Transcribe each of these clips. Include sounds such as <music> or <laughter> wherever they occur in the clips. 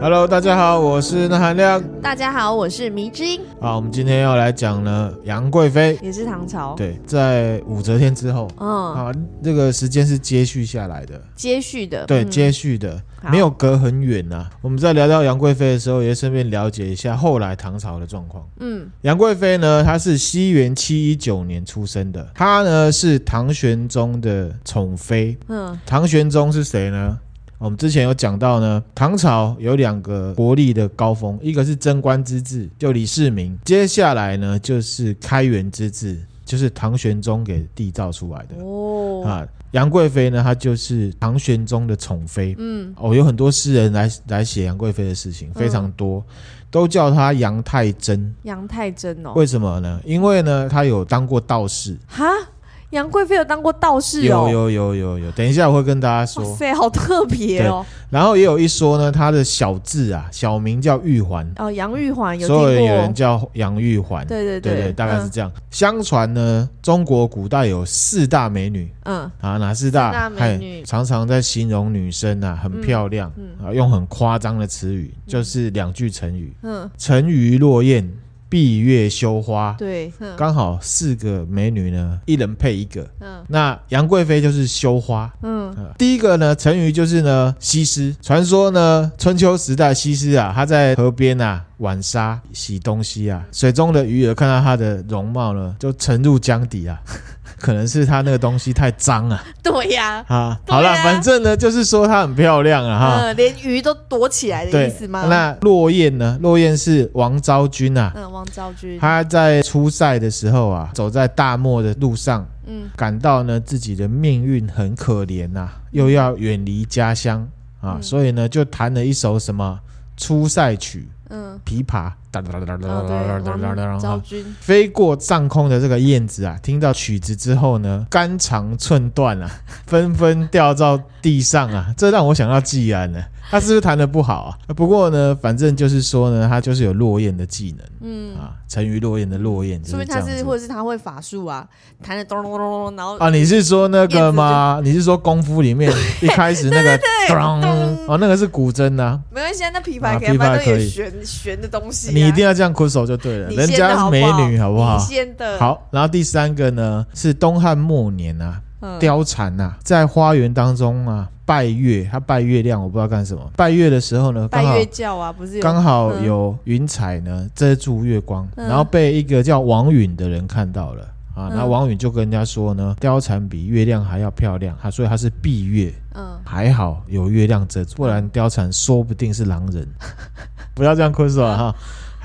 Hello，大家好，我是那含亮。大家好，我是迷之音。好，我们今天要来讲呢，杨贵妃也是唐朝。对，在武则天之后，嗯，啊，这个时间是接续下来的，接续的，对，嗯、接续的，没有隔很远呐、啊。我们在聊到杨贵妃的时候，也顺便了解一下后来唐朝的状况。嗯，杨贵妃呢，她是西元七一九年出生的，她呢是唐玄宗的宠妃。嗯，唐玄宗是谁呢？我们之前有讲到呢，唐朝有两个国力的高峰，一个是贞观之治，就李世民；接下来呢就是开元之治，就是唐玄宗给缔造出来的。哦，啊，杨贵妃呢，她就是唐玄宗的宠妃。嗯，哦，有很多诗人来来写杨贵妃的事情，非常多，嗯、都叫她杨太真。杨太真哦，为什么呢？因为呢，她有当过道士。哈？杨贵妃有当过道士哦，有有有有。有，等一下我会跟大家说。哇塞，好特别哦。然后也有一说呢，他的小字啊，小名叫玉环。哦，杨玉环有所有有人叫杨玉环，对对对。对对，大概是这样。嗯、相传呢，中国古代有四大美女，嗯。啊，哪四大？四大美女。常常在形容女生啊很漂亮，嗯嗯、啊，用很夸张的词语，嗯、就是两句成语，嗯，沉鱼落雁。闭月羞花，对，刚好四个美女呢，一人配一个。嗯，那杨贵妃就是羞花。嗯，第一个呢，成语就是呢，西施。传说呢，春秋时代西施啊，她在河边啊浣纱洗东西啊，水中的鱼儿看到她的容貌呢，就沉入江底啊。可能是他那个东西太脏啊。对呀。啊，好了，反正呢，就是说它很漂亮啊，哈。连鱼都躲起来的意思吗？那落雁呢？落雁是王昭君啊。嗯，王昭君。她在出塞的时候啊，走在大漠的路上，嗯，感到呢自己的命运很可怜呐，又要远离家乡啊，所以呢就弹了一首什么出塞曲。嗯，琵琶哒哒哒哒哒哒哒哒，昭君飞过上空的这个燕子啊，听到曲子之后呢，肝肠寸断啊，纷纷掉到地上啊，这让我想到季安呢。他是不是弹的不好啊？不过呢，反正就是说呢，他就是有落雁的技能，嗯啊，沉鱼落雁的落雁，说明他是或者是他会法术啊，弹的咚咚咚咚，然后啊，你是说那个吗？你是说功夫里面一开始那个咚哦，那个是古筝啊，没关系啊，那琵琶可以琵琶可以弦弦的东西，你一定要这样苦手就对了，人家是美女好不好？先的好，然后第三个呢是东汉末年啊，貂蝉呐，在花园当中啊。拜月，他拜月亮，我不知道干什么。拜月的时候呢，拜月教啊，不是刚好有云彩呢遮住月光，嗯、然后被一个叫王允的人看到了啊。然后王允就跟人家说呢，貂蝉比月亮还要漂亮，他所以他是闭月。嗯，还好有月亮遮住，不然貂蝉说不定是狼人。<laughs> 不要这样困死我哈。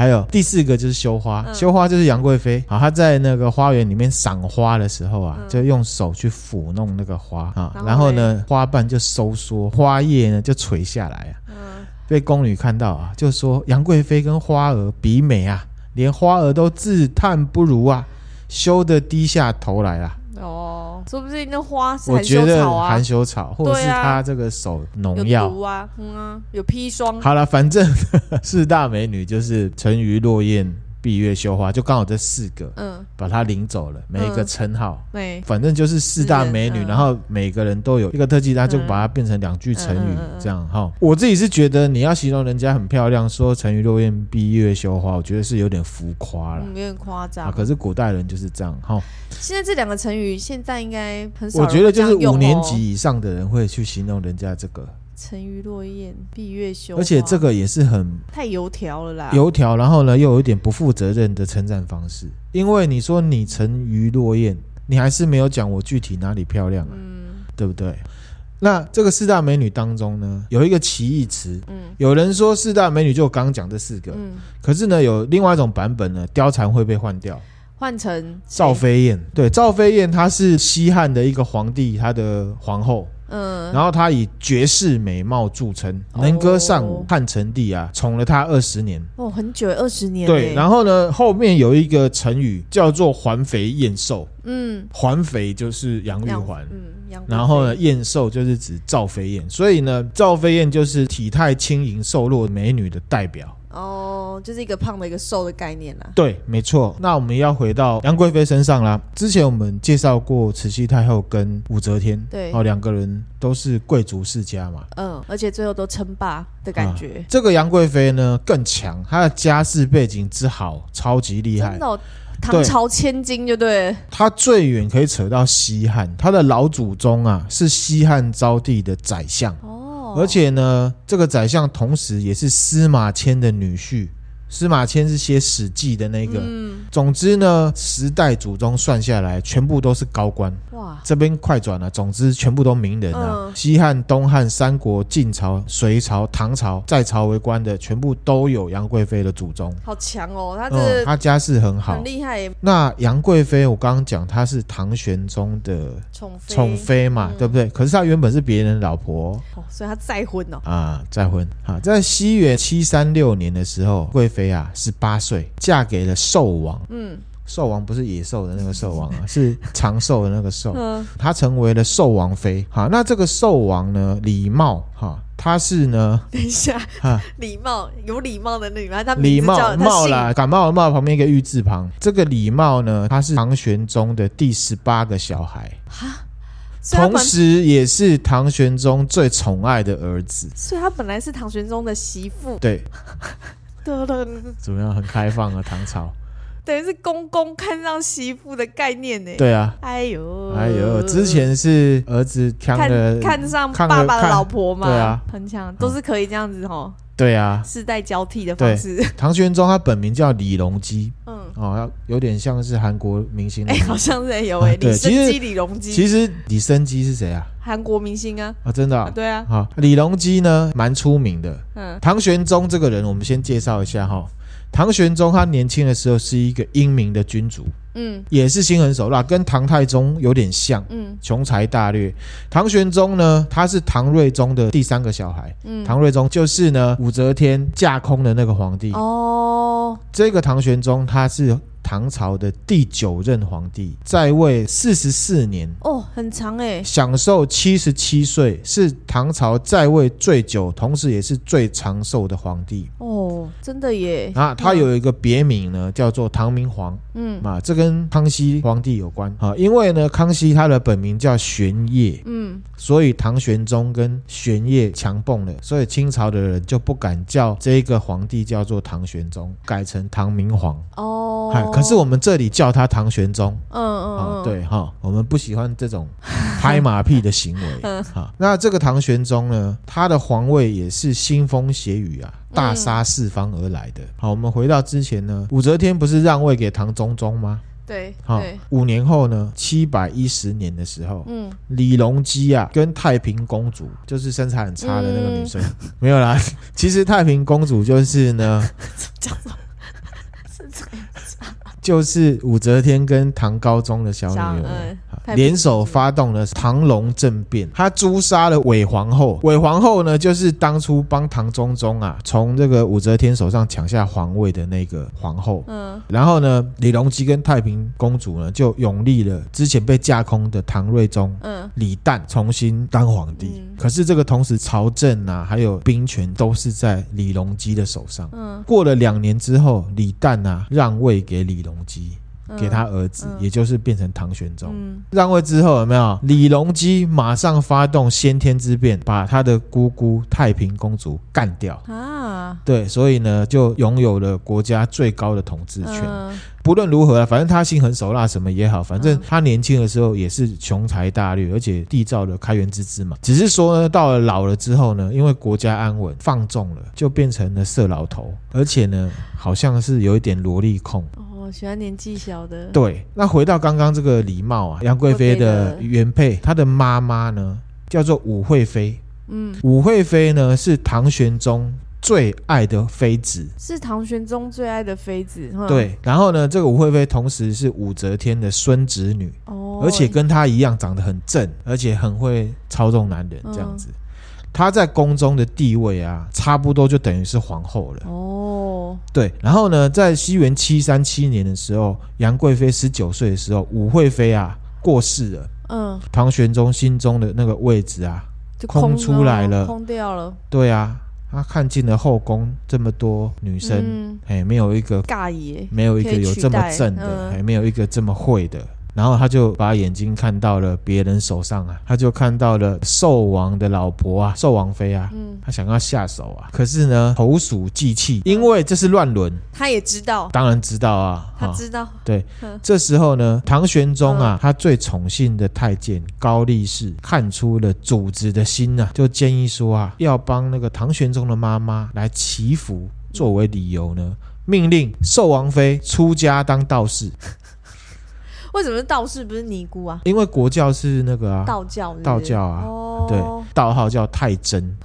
还有第四个就是羞花，羞花就是杨贵妃。啊，她在那个花园里面赏花的时候啊，就用手去抚弄那个花啊，然后呢，花瓣就收缩，花叶呢就垂下来啊，被宫女看到啊，就说杨贵妃跟花儿比美啊，连花儿都自叹不如啊，羞得低下头来啊。哦，说不定那花是含羞草啊，含羞草，或者是他这个手农药有毒啊，嗯啊，有砒霜。好了，反正 <laughs> 四大美女就是沉鱼落雁。闭月羞花就刚好这四个，嗯，把她领走了，每一个称号，对，反正就是四大美女，然后每个人都有一个特技，他就把它变成两句成语，这样哈。我自己是觉得你要形容人家很漂亮，说沉鱼落雁、闭月羞花，我觉得是有点浮夸了，有点夸张。可是古代人就是这样哈。现在这两个成语现在应该很少，我觉得就是五年级以上的人会去形容人家这个。沉鱼落雁、闭月羞花，而且这个也是很太油条了啦。油条，然后呢，又有一点不负责任的称赞方式。因为你说你沉鱼落雁，你还是没有讲我具体哪里漂亮啊，嗯，对不对？那这个四大美女当中呢，有一个奇异词，嗯，有人说四大美女就我刚刚讲这四个，嗯，可是呢，有另外一种版本呢，貂蝉会被换掉，换成赵飞燕。对，赵飞燕她是西汉的一个皇帝，她的皇后。嗯，然后他以绝世美貌著称，能歌善舞，汉成帝啊宠了他二十年。哦，很久，二十年。对，然后呢，后面有一个成语叫做环肥燕瘦。嗯，环肥就是杨玉环。嗯，然后呢，燕瘦就是指赵飞燕，所以呢，赵飞燕就是体态轻盈、瘦弱美女的代表。哦，就是一个胖的一个瘦的概念啦。对，没错。那我们要回到杨贵妃身上啦。之前我们介绍过慈禧太后跟武则天，对，哦，两个人都是贵族世家嘛。嗯，而且最后都称霸的感觉。啊、这个杨贵妃呢更强，她的家世背景之好，超级厉害。真的、哦，唐朝千金就对。她最远可以扯到西汉，她的老祖宗啊是西汉昭帝的宰相。哦，而且呢，这个宰相同时也是司马迁的女婿。司马迁是写《史记》的那个。嗯，总之呢，十代祖宗算下来，全部都是高官。哇，这边快转了。总之，全部都名人啊。嗯、西汉、东汉、三国、晋朝、隋朝、唐朝，在朝为官的，全部都有杨贵妃的祖宗。好强哦，他这他、嗯、家世很好，很厉害。那杨贵妃，我刚刚讲她是唐玄宗的宠妃，宠妃嘛，嗯、对不对？可是她原本是别人的老婆，哦，所以她再婚哦。啊，再婚。啊，在西元七三六年的时候，贵妃。啊，十八岁嫁给了寿王。嗯，寿王不是野兽的那个寿王啊，<laughs> 是长寿的那个寿。嗯，他成为了寿王妃。好，那这个寿王呢，礼貌哈，他是呢，等一下哈，礼貌有礼貌的那个，他礼貌貌啦，感冒的冒旁边一个玉字旁。这个礼貌呢，他是唐玄宗的第十八个小孩。哈，同时也是唐玄宗最宠爱的儿子。所以他本来是唐玄宗的媳妇。对。<laughs> <laughs> 怎么样？很开放啊，唐朝，等于是公公看上媳妇的概念呢。对啊，哎呦，哎呦，之前是儿子看看上爸爸的老婆嘛，对啊，很强，都是可以这样子吼。对啊，世代交替的方式。唐玄宗他本名叫李隆基，嗯，哦，有点像是韩国明星，哎，好像是有哎，李昇基、李隆基。其实李生基是谁啊？韩国明星啊，啊，真的啊，对啊，好，李隆基呢，蛮出名的。嗯，唐玄宗这个人，我们先介绍一下哈。唐玄宗他年轻的时候是一个英明的君主，嗯，也是心狠手辣，跟唐太宗有点像，嗯，雄才大略。唐玄宗呢，他是唐睿宗的第三个小孩，嗯，唐睿宗就是呢武则天架空的那个皇帝。哦，这个唐玄宗他是。唐朝的第九任皇帝在位四十四年。哦，很长哎，享受七十七岁，是唐朝在位最久，同时也是最长寿的皇帝。哦，真的耶。啊，他有一个别名呢，叫做唐明皇。嗯，啊，这跟康熙皇帝有关。啊，因为呢，康熙他的本名叫玄烨，嗯，所以唐玄宗跟玄烨强蹦了，所以清朝的人就不敢叫这个皇帝叫做唐玄宗，改成唐明皇。哦。可是我们这里叫他唐玄宗，嗯嗯，嗯，对哈，我们不喜欢这种 <laughs> 拍马屁的行为，嗯，好，那这个唐玄宗呢，他的皇位也是腥风血雨啊，大杀四方而来的。好，我们回到之前呢，武则天不是让位给唐中宗吗？对，好，五年后呢，七百一十年的时候，嗯，李隆基啊，跟太平公主，就是身材很差的那个女生，嗯、没有啦，<laughs> 其实太平公主就是呢？<laughs> 就是武则天跟唐高宗的小女儿。联手发动了唐隆政变，他诛杀了韦皇后。韦皇后呢，就是当初帮唐中宗啊从这个武则天手上抢下皇位的那个皇后。嗯，然后呢，李隆基跟太平公主呢就拥立了之前被架空的唐睿宗，嗯，李旦重新当皇帝。嗯，可是这个同时朝政啊还有兵权都是在李隆基的手上。嗯，过了两年之后，李旦啊让位给李隆基。给他儿子，嗯嗯、也就是变成唐玄宗。嗯、让位之后有没有？李隆基马上发动先天之变，把他的姑姑太平公主干掉啊！对，所以呢，就拥有了国家最高的统治权。嗯、不论如何，反正他心狠手辣，什么也好，反正他年轻的时候也是雄才大略，而且缔造了开元之治嘛。只是说呢，到了老了之后呢，因为国家安稳，放纵了，就变成了色老头，而且呢，好像是有一点萝莉控。我喜欢年纪小的。对，那回到刚刚这个礼貌啊，杨贵妃的原配，她的妈妈呢叫做武惠妃。嗯，武惠妃呢是唐玄宗最爱的妃子，是唐玄宗最爱的妃子。对，然后呢，这个武惠妃同时是武则天的孙侄女，哦，而且跟她一样长得很正，而且很会操纵男人，这样子。嗯她在宫中的地位啊，差不多就等于是皇后了。哦，对。然后呢，在西元七三七年的时候，杨贵妃十九岁的时候，武惠妃啊过世了。嗯，唐玄宗心中的那个位置啊，就空，空出来了，空掉了。对啊，他看尽了后宫这么多女生，嗯、哎，没有一个尬爷，没有一个有这么正的，还、嗯、没有一个这么会的。然后他就把眼睛看到了别人手上啊，他就看到了兽王的老婆啊，兽王妃啊，嗯，他想要下手啊，可是呢，投鼠忌器，因为这是乱伦，他也知道，当然知道啊，他知道，对，这时候呢，唐玄宗啊，他最宠幸的太监高力士看出了主子的心啊，就建议说啊，要帮那个唐玄宗的妈妈来祈福，作为理由呢，命令寿王妃出家当道士。为什么是道士不是尼姑啊？因为国教是那个啊，道教是是，道教啊，哦、对，道号叫太真。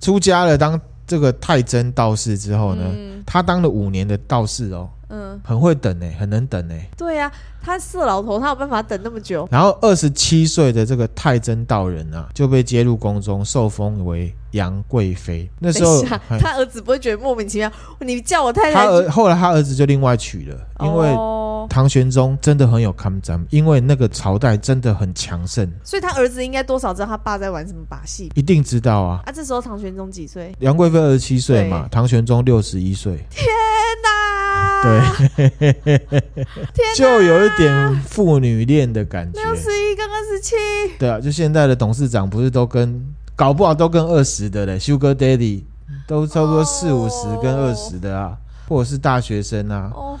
出家了当这个太真道士之后呢，嗯、他当了五年的道士哦，嗯，很会等哎，很能等哎。对呀、啊，他色老头，他有办法等那么久。然后二十七岁的这个太真道人啊，就被接入宫中，受封为杨贵妃。那时候他儿子不会觉得莫名其妙？你叫我太太。他儿后来他儿子就另外娶了，因为。哦唐玄宗真的很有看涨，因为那个朝代真的很强盛，所以他儿子应该多少知道他爸在玩什么把戏，一定知道啊！啊，这时候唐玄宗几岁？杨贵妃二十七岁嘛，唐玄宗六十一岁。天哪！对，<laughs> 哪。就有一点父女恋的感觉。六十一跟二十七，对啊，就现在的董事长不是都跟搞不好都跟二十的嘞，Sugar Daddy 都差不多四五十跟二十的啊，或者是大学生啊。哦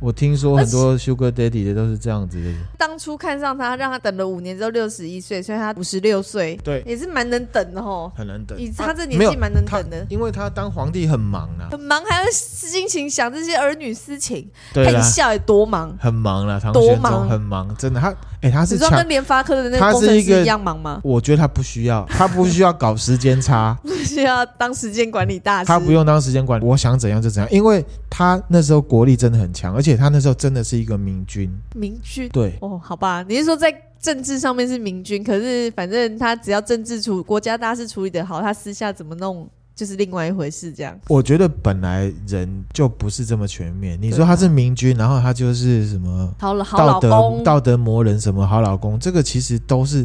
我听说很多 Sugar Daddy 的都是这样子的。当初看上他，让他等了五年之后六十一岁，所以他五十六岁，对，也是蛮能等的吼。很能等，以他这年纪蛮能等的。因为他当皇帝很忙啊，很忙，还要心情想这些儿女私情。对，他一笑也多忙，很忙了。唐玄宗很忙，真的。他哎，他是你说跟联发科的那个工程师一样忙吗？我觉得他不需要，他不需要搞时间差，<laughs> 不需要当时间管理大师，他不用当时间管理，我想怎样就怎样，因为他那时候国力真的很强，而且他那时候真的是一个明君。明君对哦，好吧，你是说在政治上面是明君，可是反正他只要政治处国家大事处理得好，他私下怎么弄？就是另外一回事，这样。我觉得本来人就不是这么全面。你说他是明君，然后他就是什么好了，好老公，道德魔人，什么好老公，这个其实都是。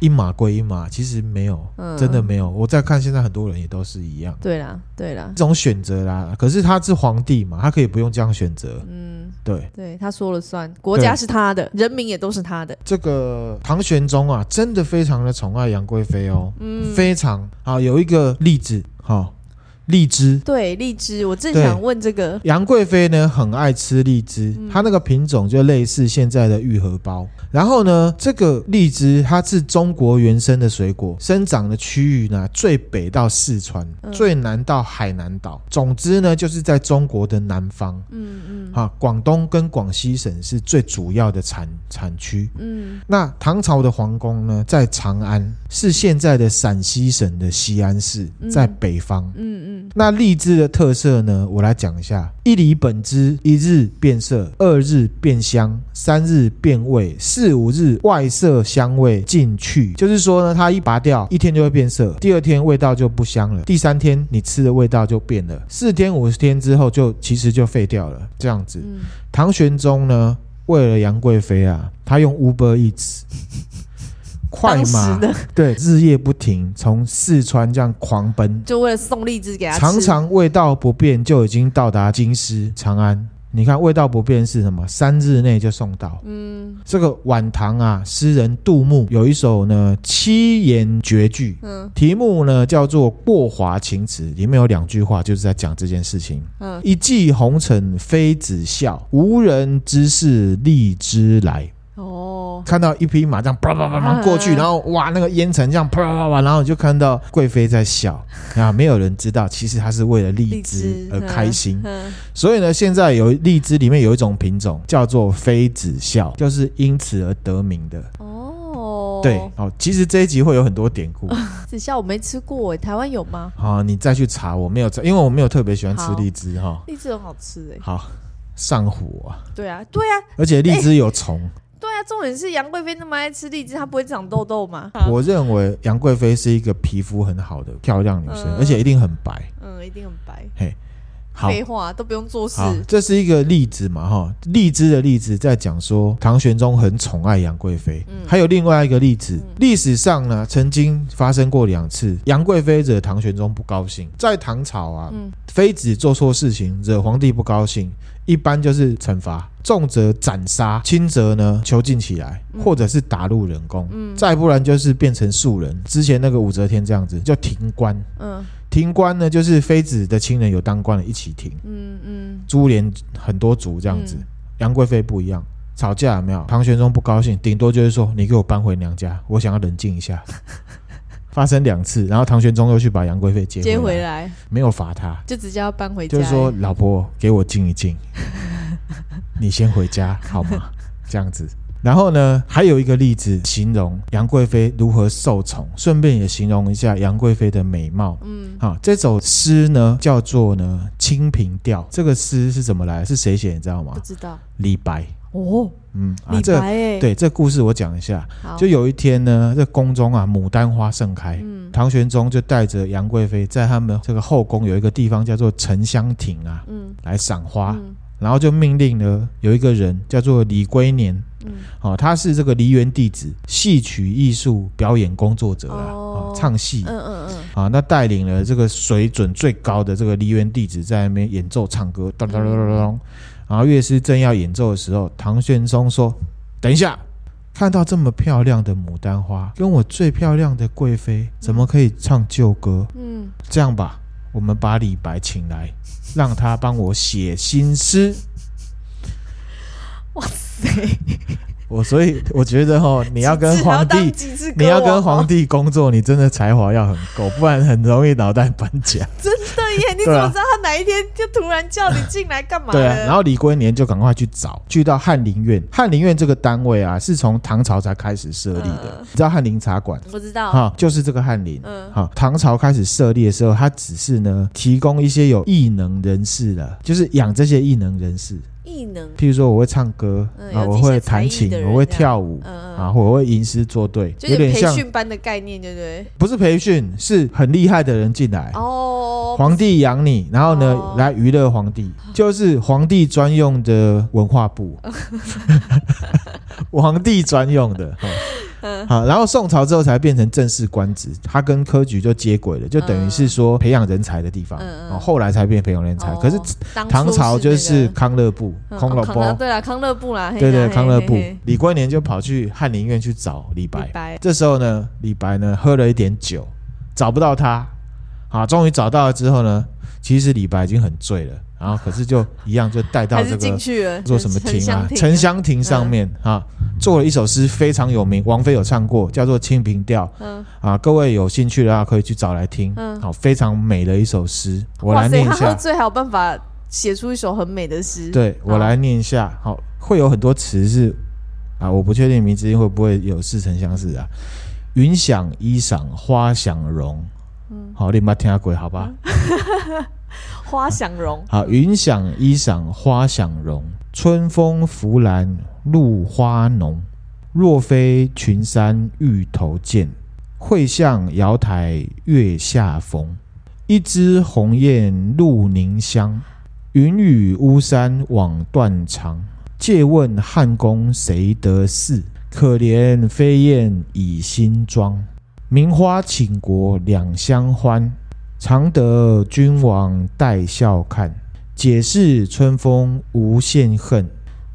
一码归一码，其实没有，嗯、真的没有。我在看现在很多人也都是一样。对啦，对啦，这种选择啦。可是他是皇帝嘛，他可以不用这样选择。嗯，对，对，他说了算，国家是他的，人民也都是他的。这个唐玄宗啊，真的非常的宠爱杨贵妃哦，嗯，非常好，有一个例子哈。哦荔枝，对荔枝，我正想问这个杨贵妃呢，很爱吃荔枝，它那个品种就类似现在的玉荷包。然后呢，这个荔枝它是中国原生的水果，生长的区域呢，最北到四川，最南到海南岛。总之呢，就是在中国的南方。嗯嗯，啊，广东跟广西省是最主要的产产区。嗯，那唐朝的皇宫呢，在长安，是现在的陕西省的西安市，在北方。嗯嗯。那荔枝的特色呢？我来讲一下：一粒本枝，一日变色，二日变香，三日变味，四五日外色香味尽去。就是说呢，它一拔掉，一天就会变色，第二天味道就不香了，第三天你吃的味道就变了，四天五十天之后就其实就废掉了。这样子，嗯、唐玄宗呢，为了杨贵妃啊，他用 Uber Eats。快马对，日夜不停，从四川这样狂奔，就为了送荔枝给他吃。常常味道不变，就已经到达京师长安。你看味道不变是什么？三日内就送到。嗯，这个晚唐啊，诗人杜牧有一首呢七言绝句，嗯，题目呢叫做《过华情池》，里面有两句话就是在讲这件事情。嗯，一骑红尘妃子笑，无人知是荔枝来。哦，看到一匹马这样啪啪啪啪过去，然后哇，那个烟尘这样啪啪啪，然后就看到贵妃在笑啊，没有人知道，其实她是为了荔枝而开心。所以呢，现在有荔枝里面有一种品种叫做妃子笑，就是因此而得名的。哦，对，哦，其实这一集会有很多典故。<laughs> 子笑我没吃过，台湾有吗？好，你再去查，我没有，因为我没有特别喜欢吃荔枝哈。荔枝很好吃哎。好，上火啊。对啊，对啊，而且荔枝有虫。对啊，重点是杨贵妃那么爱吃荔枝，她不会长痘痘吗？我认为杨贵妃是一个皮肤很好的漂亮女生，嗯、而且一定很白。嗯，一定很白。嘿，好废话都不用做事。这是一个例子嘛，哈，荔枝的例子在讲说唐玄宗很宠爱杨贵妃。嗯，还有另外一个例子，历史上呢曾经发生过两次，杨贵妃惹唐玄宗不高兴。在唐朝啊，妃子做错事情惹皇帝不高兴，一般就是惩罚，重则斩杀，轻则呢囚禁起来，或者是打入冷宫。嗯，再不然就是变成庶人。之前那个武则天这样子叫停官。嗯。停官呢，就是妃子的亲人有当官的，一起停。嗯嗯，株连很多族这样子。杨贵妃不一样，吵架有没有？唐玄宗不高兴，顶多就是说你给我搬回娘家，我想要冷静一下。<laughs> 发生两次，然后唐玄宗又去把杨贵妃接接回来，没有罚他，就直接要搬回家。就是说，老婆给我静一静，<laughs> 你先回家好吗？这样子。然后呢，还有一个例子形容杨贵妃如何受宠，顺便也形容一下杨贵妃的美貌。嗯，好，这首诗呢叫做呢《清平调》。这个诗是怎么来？是谁写？你知道吗？不知道。李白。哦，嗯，啊，这。对，这故事我讲一下。就有一天呢，这宫中啊牡丹花盛开，嗯，唐玄宗就带着杨贵妃在他们这个后宫有一个地方叫做沉香亭啊，嗯，来赏花。嗯。然后就命令呢有一个人叫做李龟年，嗯，哦，他是这个梨园弟子，戏曲艺术表演工作者啊，哦，唱戏，嗯嗯嗯，啊，那带领了这个水准最高的这个梨园弟子在那边演奏唱歌，咚咚咚咚咚，然后乐师正要演奏的时候，唐玄宗说：“等一下，看到这么漂亮的牡丹花，跟我最漂亮的贵妃，怎么可以唱旧歌？嗯，这样吧。”我们把李白请来，让他帮我写新诗。哇塞！我所以我觉得哈，<laughs> 你要跟皇帝，你要跟皇帝工作，你真的才华要很够，不然很容易脑袋搬家。<laughs> 真的耶！<laughs> 你怎么知道他哪一天就突然叫你进来干嘛？对啊，然后李龟年就赶快去找，去到翰林院。翰林院这个单位啊，是从唐朝才开始设立的。你知道翰林茶馆？不知道。哈，就是这个翰林。嗯。好，唐朝开始设立的时候，他只是呢提供一些有异能人士的，就是养这些异能人士。艺能，譬如说我会唱歌啊，我会弹琴，我会跳舞啊，我会吟诗作对，有点像培训班的概念，对不对？不是培训，是很厉害的人进来。哦。皇帝养你，然后呢来娱乐皇帝，就是皇帝专用的文化部，<laughs> <laughs> 皇帝专用的。好，然后宋朝之后才变成正式官职，他跟科举就接轨了，就等于是说培养人才的地方。嗯，后来才变培养人才。可是唐朝就是康乐部，康乐部。对啊，康乐部啦。对对，康乐部。李龟年就跑去翰林院去找李白。这时候呢，李白呢喝了一点酒，找不到他。好，终于找到了之后呢，其实李白已经很醉了。然后可是就一样，就带到这个做什么亭啊？沉香亭上面啊，做了一首诗，非常有名，王菲有唱过，叫做《清平调》。嗯啊，各位有兴趣的话可以去找来听。嗯，好，非常美的一首诗，我来念一下。他喝醉还有办法写出一首很美的诗？对，我来念一下。好，会有很多词是啊，我不确定名字会不会有似曾相识啊。云想衣裳花想容。嗯，好，你们听下鬼好吧？<laughs> <laughs> 花想容，好，云想衣裳花想容，春风拂槛露花浓。若非群山玉头见，会向瑶台月下逢。一枝红艳露凝香，云雨巫山枉断肠。借问汉宫谁得似？可怜飞燕倚新妆。名花倾国两相欢。常得君王带笑看，解释春风无限恨。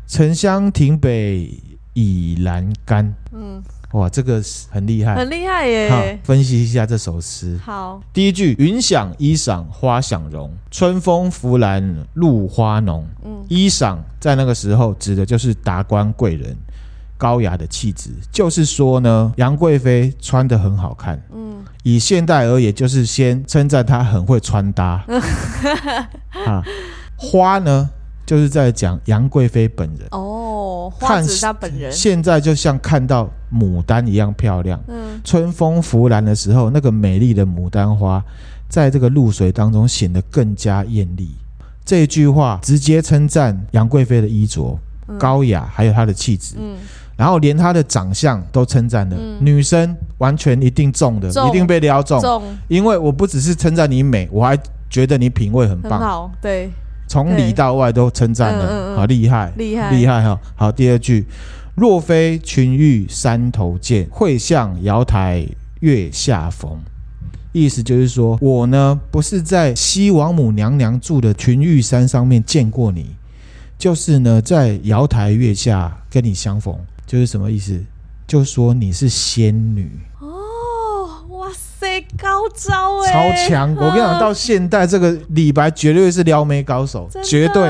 沉香亭北倚阑干。嗯，哇，这个很厉害，很厉害耶。好，分析一下这首诗。好，第一句：云想衣裳花想容，春风拂槛露花浓。嗯，衣裳在那个时候指的就是达官贵人。高雅的气质，就是说呢，杨贵妃穿的很好看。嗯，以现代而言，就是先称赞她很会穿搭。<laughs> 啊，花呢，就是在讲杨贵妃本人。哦，花指她本人。现在就像看到牡丹一样漂亮。嗯，春风拂槛的时候，那个美丽的牡丹花，在这个露水当中显得更加艳丽。这一句话直接称赞杨贵妃的衣着高雅，还有她的气质。嗯。然后连她的长相都称赞了，嗯、女生完全一定中的，中。一定被撩中，中。因为我不只是称赞你美，我还觉得你品味很棒，很好，对，从里到外都称赞了，嗯嗯嗯好厉害，厉害，厉害哈。好，第二句，若非群玉山头见，会向瑶台月下逢。意思就是说，我呢不是在西王母娘娘住的群玉山上面见过你，就是呢在瑶台月下跟你相逢，就是什么意思？就说你是仙女哦，哇塞，高招哎，超强！我跟你讲，到现代这个李白绝对是撩妹高手，绝对。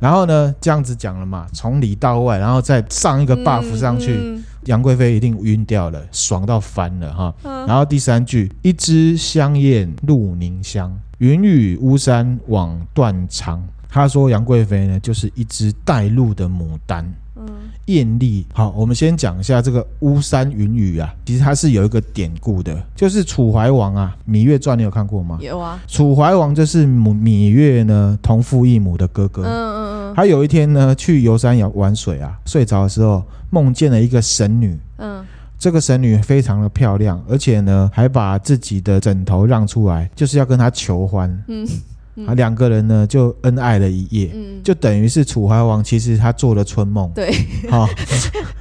然后呢，这样子讲了嘛，从里到外，然后再上一个 buff 上去。嗯嗯杨贵妃一定晕掉了，爽到翻了哈。然后第三句，一枝香艳露凝香，云雨巫山枉断肠。他说杨贵妃呢，就是一只带露的牡丹。嗯，艳丽。好，我们先讲一下这个巫山云雨啊，其实它是有一个典故的，就是楚怀王啊，《芈月传》你有看过吗？有啊。楚怀王就是芈芈月呢同父异母的哥哥。嗯嗯嗯。他有一天呢去游山玩水啊，睡着的时候。梦见了一个神女，嗯，这个神女非常的漂亮，而且呢，还把自己的枕头让出来，就是要跟他求欢，嗯，啊，两个人呢就恩爱了一夜，嗯，就等于是楚怀王其实他做了春梦，对，<laughs> 好，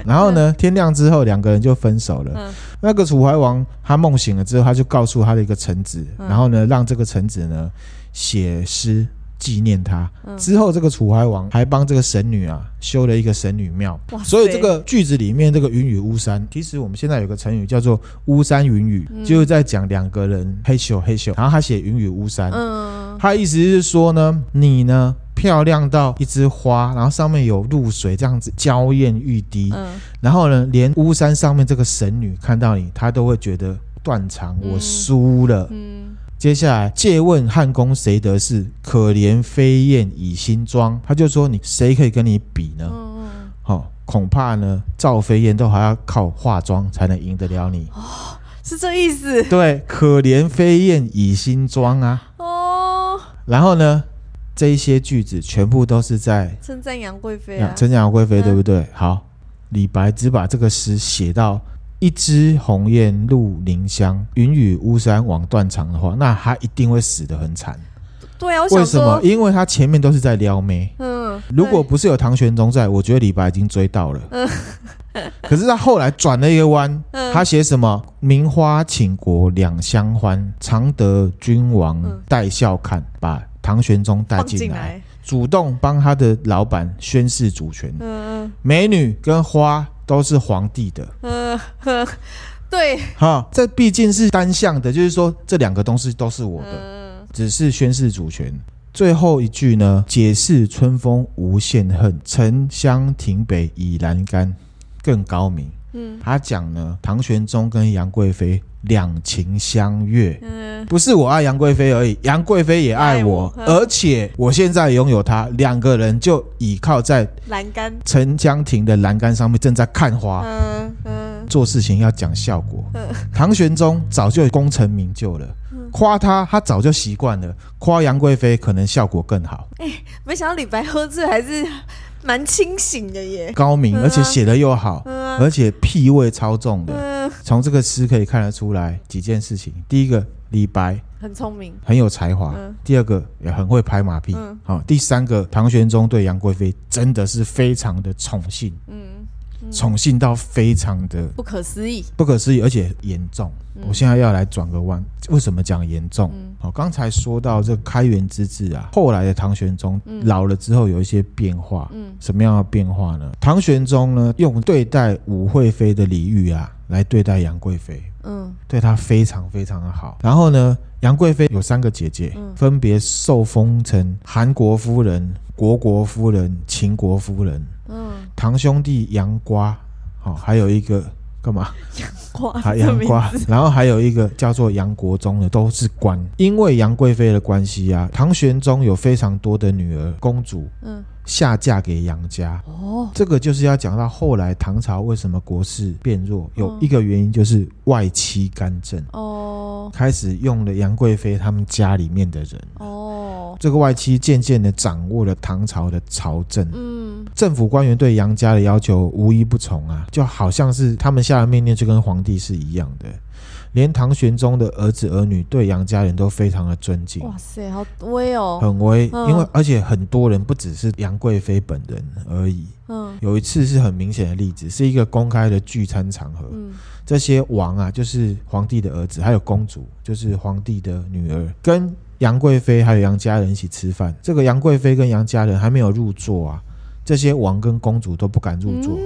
然后呢，天亮之后两个人就分手了，嗯，那个楚怀王他梦醒了之后，他就告诉他的一个臣子，然后呢，让这个臣子呢写诗。纪念他。之后，这个楚怀王还帮这个神女啊修了一个神女庙。所以这个句子里面这个云雨巫山，其实我们现在有个成语叫做巫山云雨，就是在讲两个人嘿咻嘿咻。然后他写云雨巫山，他意思是说呢，你呢漂亮到一枝花，然后上面有露水这样子娇艳欲滴，然后呢，连巫山上面这个神女看到你，她都会觉得断肠，我输了。接下来借问汉宫谁得势？可怜飞燕倚新妆。他就说：“你谁可以跟你比呢？好、哦，恐怕呢，赵飞燕都还要靠化妆才能赢得了你。”哦，是这意思？对，可怜飞燕倚新妆啊。哦。然后呢，这一些句子全部都是在称赞杨贵妃啊，称赞杨贵妃，对不对？嗯、好，李白只把这个诗写到。一枝红艳露凝香，云雨巫山枉断肠的话，那他一定会死得很惨。对啊，为什么？因为他前面都是在撩妹。嗯，如果不是有唐玄宗在，我觉得李白已经追到了。嗯，<laughs> 可是他后来转了一个弯，嗯、他写什么？名花倾国两相欢，常得君王带笑看，把唐玄宗带进来，主动帮他的老板宣示主权。嗯，美女跟花。都是皇帝的，嗯呵，对，哈，这毕竟是单向的，就是说这两个东西都是我的，嗯，只是宣示主权。最后一句呢，解释春风无限恨，沉香亭北倚阑干，更高明。嗯，他讲呢，唐玄宗跟杨贵妃两情相悦，嗯，不是我爱杨贵妃而已，杨贵妃也爱我，爱我，而且我现在拥有她，两个人就倚靠在栏杆。沉江亭的栏杆上面，正在看花。嗯嗯，做事情要讲效果。嗯，唐玄宗早就功成名就了，夸他他早就习惯了，夸杨贵妃可能效果更好。哎，没想到李白喝醉还是。蛮清醒的耶，高明，而且写的又好，嗯、而且屁味超重的。嗯、从这个诗可以看得出来几件事情：第一个，李白很聪明，很有才华；嗯、第二个，也很会拍马屁。好、嗯哦，第三个，唐玄宗对杨贵妃真的是非常的宠幸。嗯。宠幸到非常的不可思议，不可思议，而且严重。嗯、我现在要来转个弯，为什么讲严重？好、嗯，刚才说到这开元之治啊，后来的唐玄宗老了之后有一些变化。嗯，什么样的变化呢？唐玄宗呢，用对待武惠妃的礼遇啊，来对待杨贵妃。嗯，对她非常非常的好。然后呢，杨贵妃有三个姐姐，嗯、分别受封成韩国夫人、国国夫人、秦国夫人。嗯，堂兄弟杨瓜，好，还有一个干嘛？杨瓜，还杨瓜，然后还有一个叫做杨国忠的，都是官。因为杨贵妃的关系啊，唐玄宗有非常多的女儿公主，嗯，下嫁给杨家。哦，这个就是要讲到后来唐朝为什么国势变弱，有一个原因就是外戚干政。哦，开始用了杨贵妃他们家里面的人。哦，这个外戚渐渐的掌握了唐朝的朝政。嗯。政府官员对杨家的要求无一不从啊，就好像是他们下的命令就跟皇帝是一样的，连唐玄宗的儿子儿女对杨家人都非常的尊敬。哇塞，好威哦，很威。嗯、因为而且很多人不只是杨贵妃本人而已。嗯，有一次是很明显的例子，是一个公开的聚餐场合。嗯，这些王啊，就是皇帝的儿子，还有公主，就是皇帝的女儿，跟杨贵妃还有杨家人一起吃饭。这个杨贵妃跟杨家人还没有入座啊，这些王跟公主都不敢入座。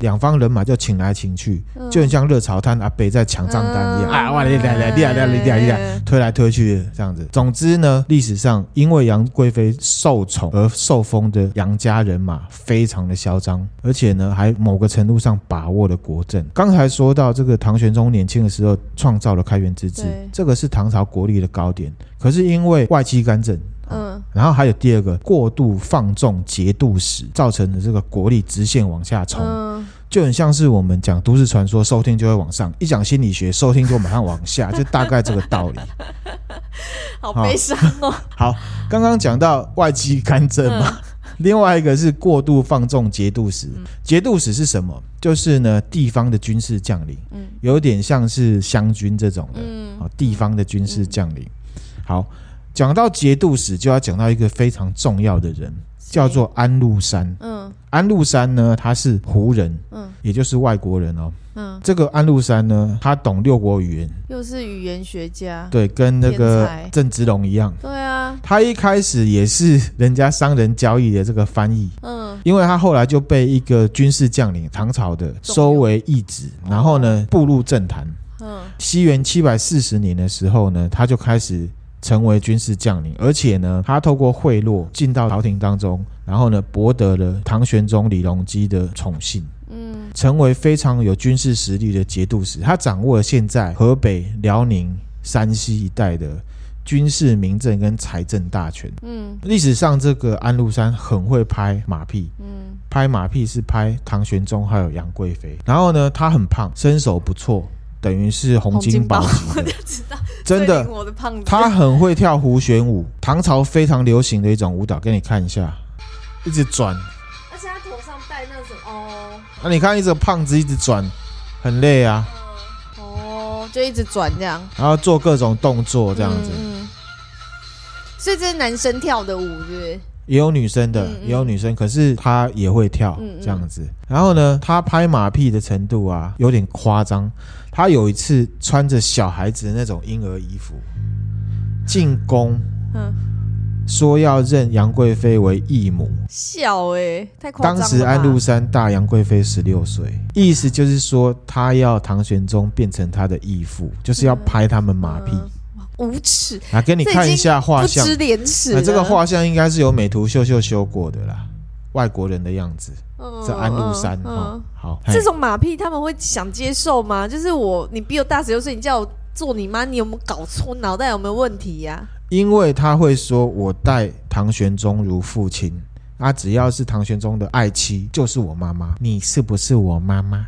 两方人马就请来请去，就很像热潮摊阿北在抢账单一样啊！哇，来来来，厉害厉害厉害厉害，推来推去这样子。总之呢，历史上因为杨贵妃受宠而受封的杨家人马非常的嚣张，而且呢，还某个程度上把握了国政。刚才说到这个唐玄宗年轻的时候创造了开元之治，这个是唐朝国力的高点。可是因为外戚干政。嗯，然后还有第二个过度放纵节度使，造成的这个国力直线往下冲，嗯、就很像是我们讲都市传说，收听就会往上；一讲心理学，收听就马上往下，就大概这个道理。<laughs> 好悲伤哦。<laughs> 好，刚刚讲到外戚干政嘛，嗯、<laughs> 另外一个是过度放纵节度使。节度使是什么？就是呢地方的军事将领，嗯，有点像是湘军这种的，嗯，地方的军事将领。好。讲到节度使，就要讲到一个非常重要的人，叫做安禄山。嗯，安禄山呢，他是胡人，嗯，也就是外国人哦。嗯，这个安禄山呢，他懂六国语言，又是语言学家，对，跟那个郑芝龙一样。对啊，他一开始也是人家商人交易的这个翻译。嗯，因为他后来就被一个军事将领，唐朝的收为义子，然后呢，步入政坛。嗯，西元七百四十年的时候呢，他就开始。成为军事将领，而且呢，他透过贿赂进到朝廷当中，然后呢，博得了唐玄宗李隆基的宠幸，嗯，成为非常有军事实力的节度使。他掌握了现在河北、辽宁、山西一带的军事、民政跟财政大权。嗯，历史上这个安禄山很会拍马屁，嗯，拍马屁是拍唐玄宗还有杨贵妃。然后呢，他很胖，身手不错。等于是洪金宝，我就知道，真的，他很会跳胡旋舞，唐朝非常流行的一种舞蹈，给你看一下，一直转，而且他头上戴那种哦，那、啊、你看一个胖子一直转，很累啊，哦，就一直转这样，然后做各种动作这样子，嗯，嗯，所以这是男生跳的舞，是不是？也有女生的，嗯嗯也有女生，可是她也会跳这样子。然后呢，她拍马屁的程度啊，有点夸张。她有一次穿着小孩子的那种婴儿衣服进宫，嗯，说要认杨贵妃为义母。笑哎、欸，太夸张了。当时安禄山大杨贵妃十六岁，意思就是说他要唐玄宗变成他的义父，就是要拍他们马屁。无耻！来给你看一下画像，不知廉耻。这个画像应该是由美图秀秀修过的啦，外国人的样子。嗯，这安禄山哈，好。这种马屁他们会想接受吗？就是我，你比我大十六岁，你叫我做你妈，你有没有搞错？脑袋有没有问题呀？因为他会说，我待唐玄宗如父亲，啊，只要是唐玄宗的爱妻，就是我妈妈。你是不是我妈妈？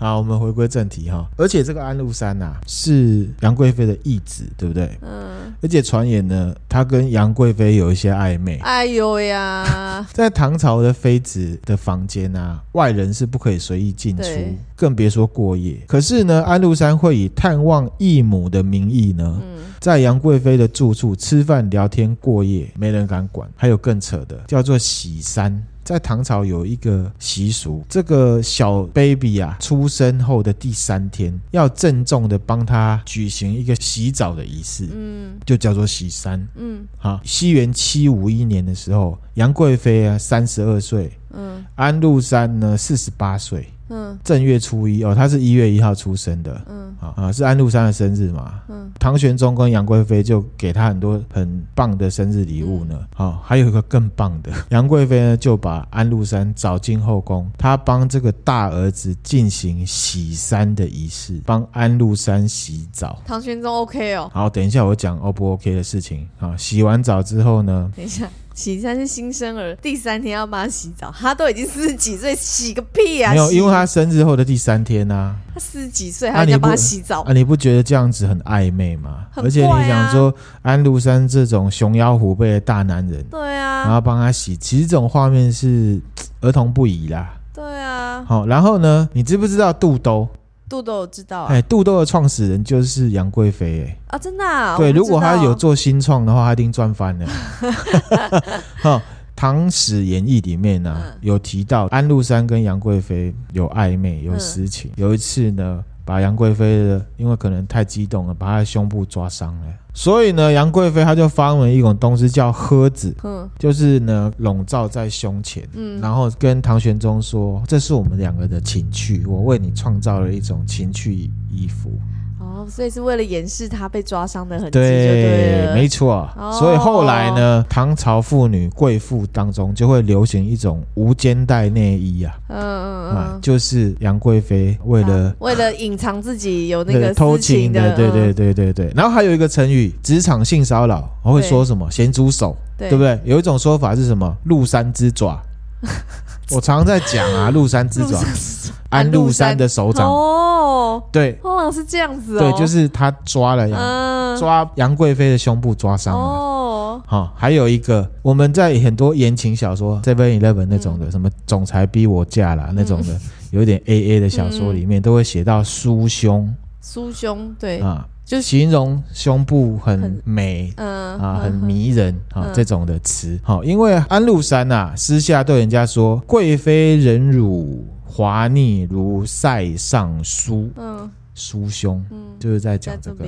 好，我们回归正题哈。而且这个安禄山呐、啊，是杨贵妃的义子，对不对？嗯。而且传言呢，他跟杨贵妃有一些暧昧。哎呦呀！<laughs> 在唐朝的妃子的房间啊，外人是不可以随意进出，更别说过夜。可是呢，安禄山会以探望义母的名义呢，嗯、在杨贵妃的住处吃饭、聊天、过夜，没人敢管。还有更扯的，叫做洗衫。在唐朝有一个习俗，这个小 baby 啊出生后的第三天，要郑重的帮他举行一个洗澡的仪式，嗯，就叫做洗三，嗯，好，西元七五一年的时候，杨贵妃啊三十二岁，嗯，安禄山呢四十八岁。嗯，正月初一哦，他是一月一号出生的，嗯，啊啊，是安禄山的生日嘛，嗯，唐玄宗跟杨贵妃就给他很多很棒的生日礼物呢，好、嗯，还有一个更棒的，<laughs> 杨贵妃呢就把安禄山找进后宫，他帮这个大儿子进行洗衫的仪式，帮安禄山洗澡。唐玄宗 OK 哦，好，等一下我讲 O 不 OK 的事情，好，洗完澡之后呢，等一下。洗衫是新生儿，第三天要帮他洗澡，他都已经四十几岁，洗个屁啊！没有，因为他生日后的第三天呐、啊。他四十几岁还要帮他洗澡啊？你不觉得这样子很暧昧吗？啊、而且你想说安禄山这种熊腰虎背的大男人，对啊，然后帮他洗，其实这种画面是 <tsk> 儿童不宜啦。对啊。好，然后呢，你知不知道肚兜？肚豆知道啊，哎，肚豆的创始人就是杨贵妃，哎。啊，真的啊，对，如果他有做新创的话，他一定赚翻了。哈，<laughs> <laughs>《唐史演义》里面呢、啊嗯、有提到安禄山跟杨贵妃有暧昧有私情，嗯、有一次呢。把杨贵妃的，因为可能太激动了，把她的胸部抓伤了。所以呢，杨贵妃她就发明一种东西叫呵子，嗯，就是呢笼罩在胸前，嗯，然后跟唐玄宗说：“这是我们两个的情趣，我为你创造了一种情趣衣服。”所以是为了掩饰他被抓伤的痕迹，对，没错。哦、所以后来呢，唐朝妇女贵妇当中就会流行一种无肩带内衣啊，嗯嗯嗯、啊，就是杨贵妃为了、啊、为了隐藏自己有那个偷情的，对对对对对。然后还有一个成语，职场性骚扰，我会说什么？咸猪手，对，对不对？有一种说法是什么？鹿山之爪。<laughs> 我常常在讲啊，<laughs> 鹿山之爪，安禄山的手掌。哦，对，哦，是这样子哦，对，就是他抓了杨、嗯、抓杨贵妃的胸部抓伤了。哦，好，还有一个我们在很多言情小说，Seven Eleven 那种的，嗯、什么总裁逼我嫁啦那种的，嗯、有点 A A 的小说里面、嗯、都会写到酥胸，酥胸，对。啊。就形容胸部很美，嗯啊，很迷人啊，这种的词。好，因为安禄山呐，私下对人家说：“贵妃忍辱滑腻如塞上书。”嗯。酥胸，嗯，就是在讲这个，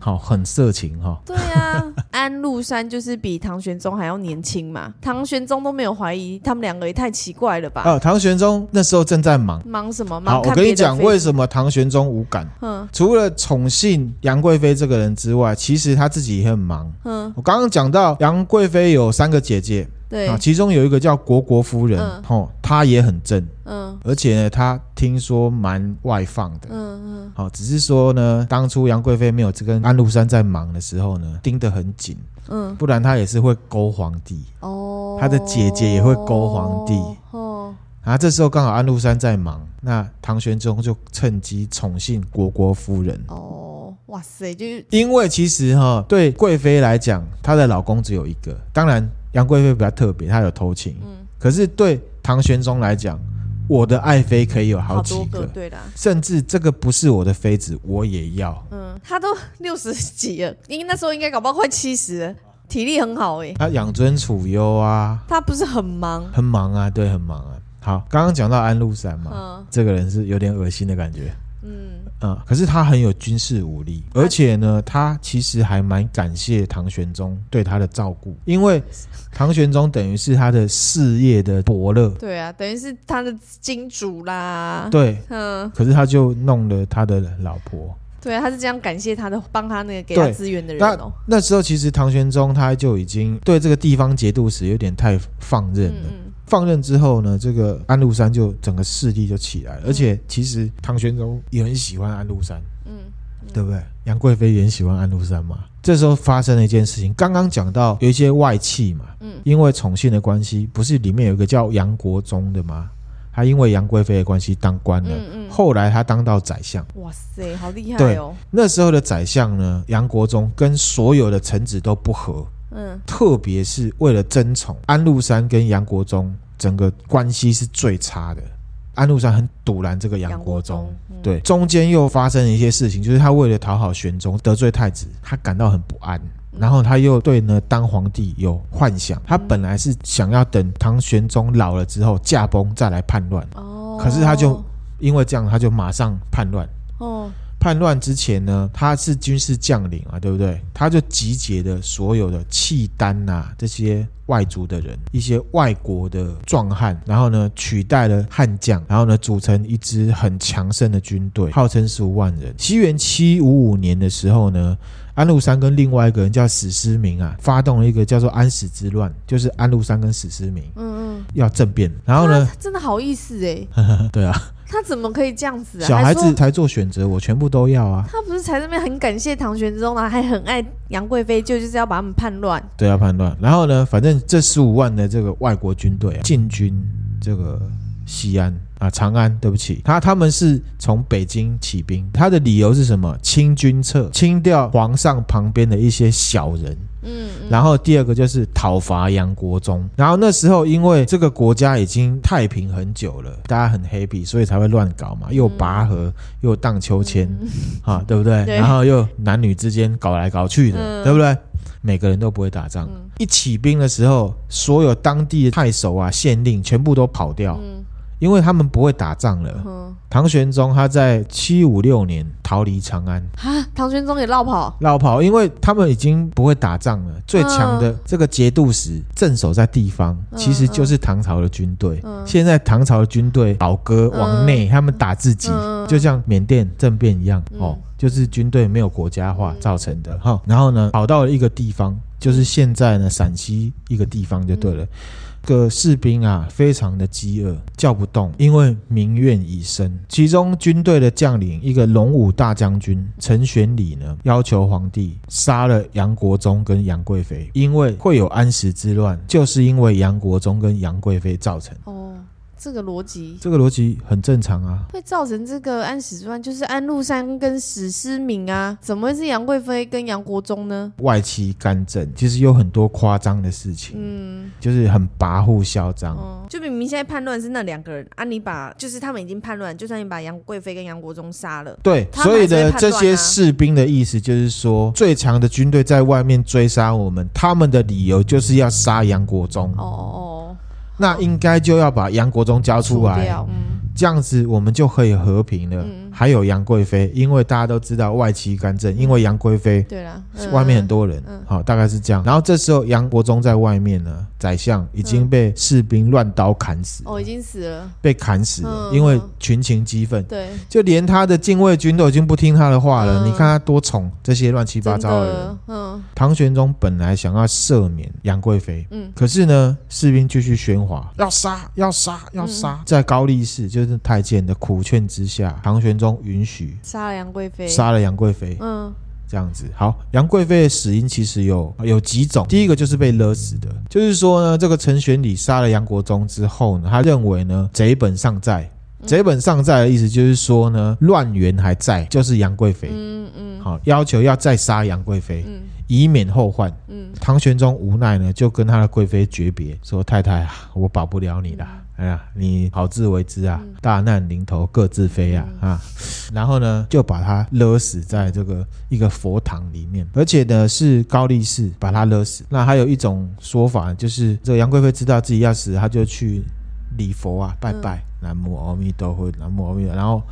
好，很色情哈。对啊，安禄山就是比唐玄宗还要年轻嘛，<laughs> 唐玄宗都没有怀疑他们两个，也太奇怪了吧？哦，唐玄宗那时候正在忙，忙什么？忙好，我跟你讲，为什么唐玄宗无感？嗯，除了宠幸杨贵妃这个人之外，其实他自己也很忙。嗯，我刚刚讲到杨贵妃有三个姐姐。对。啊，其中有一个叫国国夫人，嗯、哦，她也很正，嗯，而且呢，她听说蛮外放的，嗯嗯，好、哦，只是说呢，当初杨贵妃没有跟安禄山在忙的时候呢，盯得很紧，嗯，不然她也是会勾皇帝，哦，她的姐姐也会勾皇帝，哦，然后这时候刚好安禄山在忙，那唐玄宗就趁机宠幸国国夫人，哦，哇塞，就是。因为其实哈、哦，对贵妃来讲，她的老公只有一个，当然。杨贵妃比较特别，她有偷情。嗯，可是对唐玄宗来讲，我的爱妃可以有好几个，对的，甚至这个不是我的妃子，我也要。嗯，他都 <laughs> 六十几了，因为那时候应该搞不好快七十了，体力很好哎。他养尊处优啊，他不是很忙？很忙啊，对，很忙啊。好，刚刚讲到安禄山嘛，嗯，这个人是有点恶心的感觉。嗯嗯，可是他很有军事武力，而且呢，他其实还蛮感谢唐玄宗对他的照顾，因为唐玄宗等于是他的事业的伯乐。对啊，等于是他的金主啦。对，嗯。可是他就弄了他的老婆。对啊，他是这样感谢他的，帮他那个给他资源的人哦。那那时候其实唐玄宗他就已经对这个地方节度使有点太放任了。嗯嗯放任之后呢，这个安禄山就整个势力就起来了，而且其实唐玄宗也很喜欢安禄山，嗯，嗯对不对？杨贵妃也很喜欢安禄山嘛。这时候发生了一件事情，刚刚讲到有一些外戚嘛，嗯，因为宠幸的关系，不是里面有一个叫杨国忠的吗？他因为杨贵妃的关系当官了，嗯嗯，后来他当到宰相。哇塞，好厉害哦！那时候的宰相呢，杨国忠跟所有的臣子都不合。嗯，特别是为了争宠，安禄山跟杨国忠整个关系是最差的。安禄山很堵拦这个杨国忠，嗯、对，中间又发生了一些事情，就是他为了讨好玄宗，得罪太子，他感到很不安，然后他又对呢当皇帝有幻想，他本来是想要等唐玄宗老了之后驾崩再来叛乱，哦，可是他就因为这样，他就马上叛乱，哦。叛乱之前呢，他是军事将领啊，对不对？他就集结了所有的契丹呐、啊、这些外族的人，一些外国的壮汉，然后呢取代了汉将，然后呢组成一支很强盛的军队，号称十五万人。西元七五五年的时候呢，安禄山跟另外一个人叫史思明啊，发动了一个叫做安史之乱，就是安禄山跟史思明，嗯嗯，要政变。然后呢，<laughs> 真的好意思哎，<laughs> 对啊。他怎么可以这样子啊？小孩子才做选择，我全部都要啊！他不是才那边很感谢唐玄宗啊，还很爱杨贵妃，就就是要把他们叛乱。对，要叛乱。然后呢，反正这十五万的这个外国军队啊，进军这个西安啊，长安，对不起，他他们是从北京起兵，他的理由是什么？清君侧，清掉皇上旁边的一些小人。嗯，嗯，然后第二个就是讨伐杨国忠，然后那时候因为这个国家已经太平很久了，大家很 happy，所以才会乱搞嘛，又拔河，又荡秋千，嗯、<laughs> 啊，对不对？然后又男女之间搞来搞去的，嗯、对不对？每个人都不会打仗，嗯、一起兵的时候，所有当地的太守啊、县令全部都跑掉。嗯因为他们不会打仗了。嗯、唐玄宗他在七五六年逃离长安。啊，唐玄宗也落跑？落跑，因为他们已经不会打仗了。最强的这个节度使镇守在地方，嗯、其实就是唐朝的军队。嗯、现在唐朝的军队倒戈往内，嗯、他们打自己，嗯、就像缅甸政变一样。嗯、哦，就是军队没有国家化造成的。哈、嗯，然后呢，跑到了一个地方，就是现在呢陕西一个地方就对了。个士兵啊，非常的饥饿，叫不动，因为民怨已深。其中军队的将领，一个龙武大将军陈玄礼呢，要求皇帝杀了杨国忠跟杨贵妃，因为会有安史之乱，就是因为杨国忠跟杨贵妃造成。哦。这个逻辑，这个逻辑很正常啊。会造成这个安史之乱，就是安禄山跟史思明啊，怎么会是杨贵妃跟杨国忠呢？外戚干政，其实有很多夸张的事情，嗯，就是很跋扈嚣张。哦，就明明现在叛乱是那两个人啊，你把就是他们已经叛乱，就算你把杨贵妃跟杨国忠杀了，对，啊、所以呢，这些士兵的意思就是说，最强的军队在外面追杀我们，他们的理由就是要杀杨国忠。哦哦哦。那应该就要把杨国忠交出来，嗯、这样子我们就可以和平了。嗯、还有杨贵妃，因为大家都知道外戚干政，因为杨贵妃对了，外面很多人，好、嗯，大概是这样。然后这时候杨国忠在外面呢，宰相已经被士兵乱刀砍死，哦，已经死了，被砍死了，因为群情激愤，对，就连他的禁卫军都已经不听他的话了。你看他多宠这些乱七八糟的人。嗯，唐玄宗本来想要赦免杨贵妃，嗯，可是呢，士兵继续喧哗。要杀，要杀，要杀！嗯、在高力士就是太监的苦劝之下，唐玄宗允许杀了杨贵妃，杀了杨贵妃。嗯，这样子好。杨贵妃的死因其实有有几种，第一个就是被勒死的，就是说呢，这个陈玄礼杀了杨国忠之后呢，他认为呢，贼本尚在。贼本尚在的意思就是说呢，乱源还在，就是杨贵妃。嗯嗯，好，要求要再杀杨贵妃，嗯，以免后患。嗯，唐玄宗无奈呢，就跟他的贵妃诀别，说：“太太啊，我保不了你了。哎呀，你好自为之啊，大难临头各自飞啊啊！然后呢，就把他勒死在这个一个佛堂里面，而且呢是高力士把他勒死。那还有一种说法，就是这个杨贵妃知道自己要死，他就去。”礼佛啊，拜拜，南无阿弥陀佛，南无阿弥陀佛，然后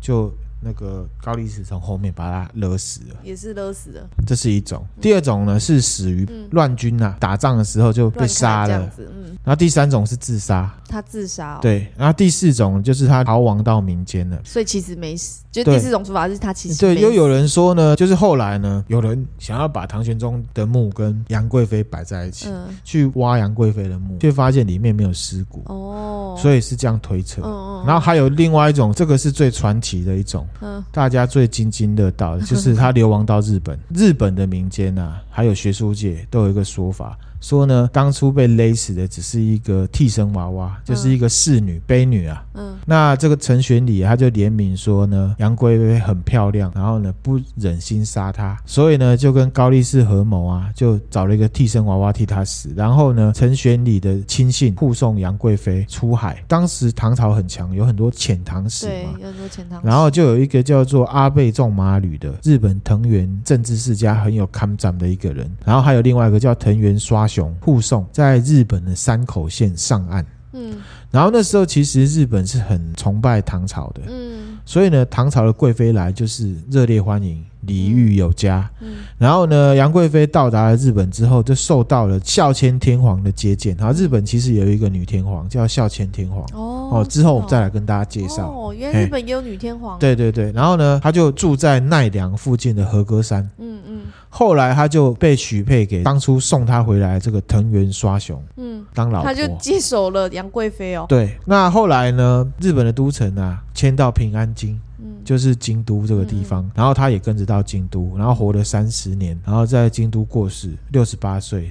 就。那个高力士从后面把他勒死了，也是勒死了。这是一种。第二种呢是死于乱军呐，打仗的时候就被杀了。嗯。然后第三种是自杀，他自杀。对。然后第四种就是他逃亡到民间了。所以其实没死。就第四种说法是他其实对。又有人说呢，就是后来呢，有人想要把唐玄宗的墓跟杨贵妃摆在一起，去挖杨贵妃的墓，却发现里面没有尸骨。哦。所以是这样推测。然后还有另外一种，这个是最传奇的一种。大家最津津乐道的就是他流亡到日本，日本的民间啊，还有学术界都有一个说法。说呢，当初被勒死的只是一个替身娃娃，就是一个侍女、悲女啊。嗯，那这个陈玄礼他就怜悯说呢，杨贵妃很漂亮，然后呢不忍心杀她，所以呢就跟高力士合谋啊，就找了一个替身娃娃替她死。然后呢，陈玄礼的亲信护送杨贵妃出海。当时唐朝很强，有很多遣唐使嘛，对，有很多遣唐使。然后就有一个叫做阿倍仲麻吕的日本藤原政治世家很有看涨的一个人，然后还有另外一个叫藤原刷。熊护送在日本的山口县上岸，嗯，然后那时候其实日本是很崇拜唐朝的，嗯，所以呢，唐朝的贵妃来就是热烈欢迎。礼遇有加，嗯，然后呢，杨贵妃到达了日本之后，就受到了孝谦天皇的接见。然后日本其实有一个女天皇叫孝谦天皇，哦，哦，之后我们再来跟大家介绍。哦，原来日本也有女天皇。对对对，然后呢，她就住在奈良附近的和歌山，嗯嗯。后来他就被许配给当初送他回来这个藤原刷雄，嗯，当老婆，他就接手了杨贵妃哦。对，那后来呢，日本的都城啊，迁到平安京。就是京都这个地方，然后他也跟着到京都，然后活了三十年，然后在京都过世，六十八岁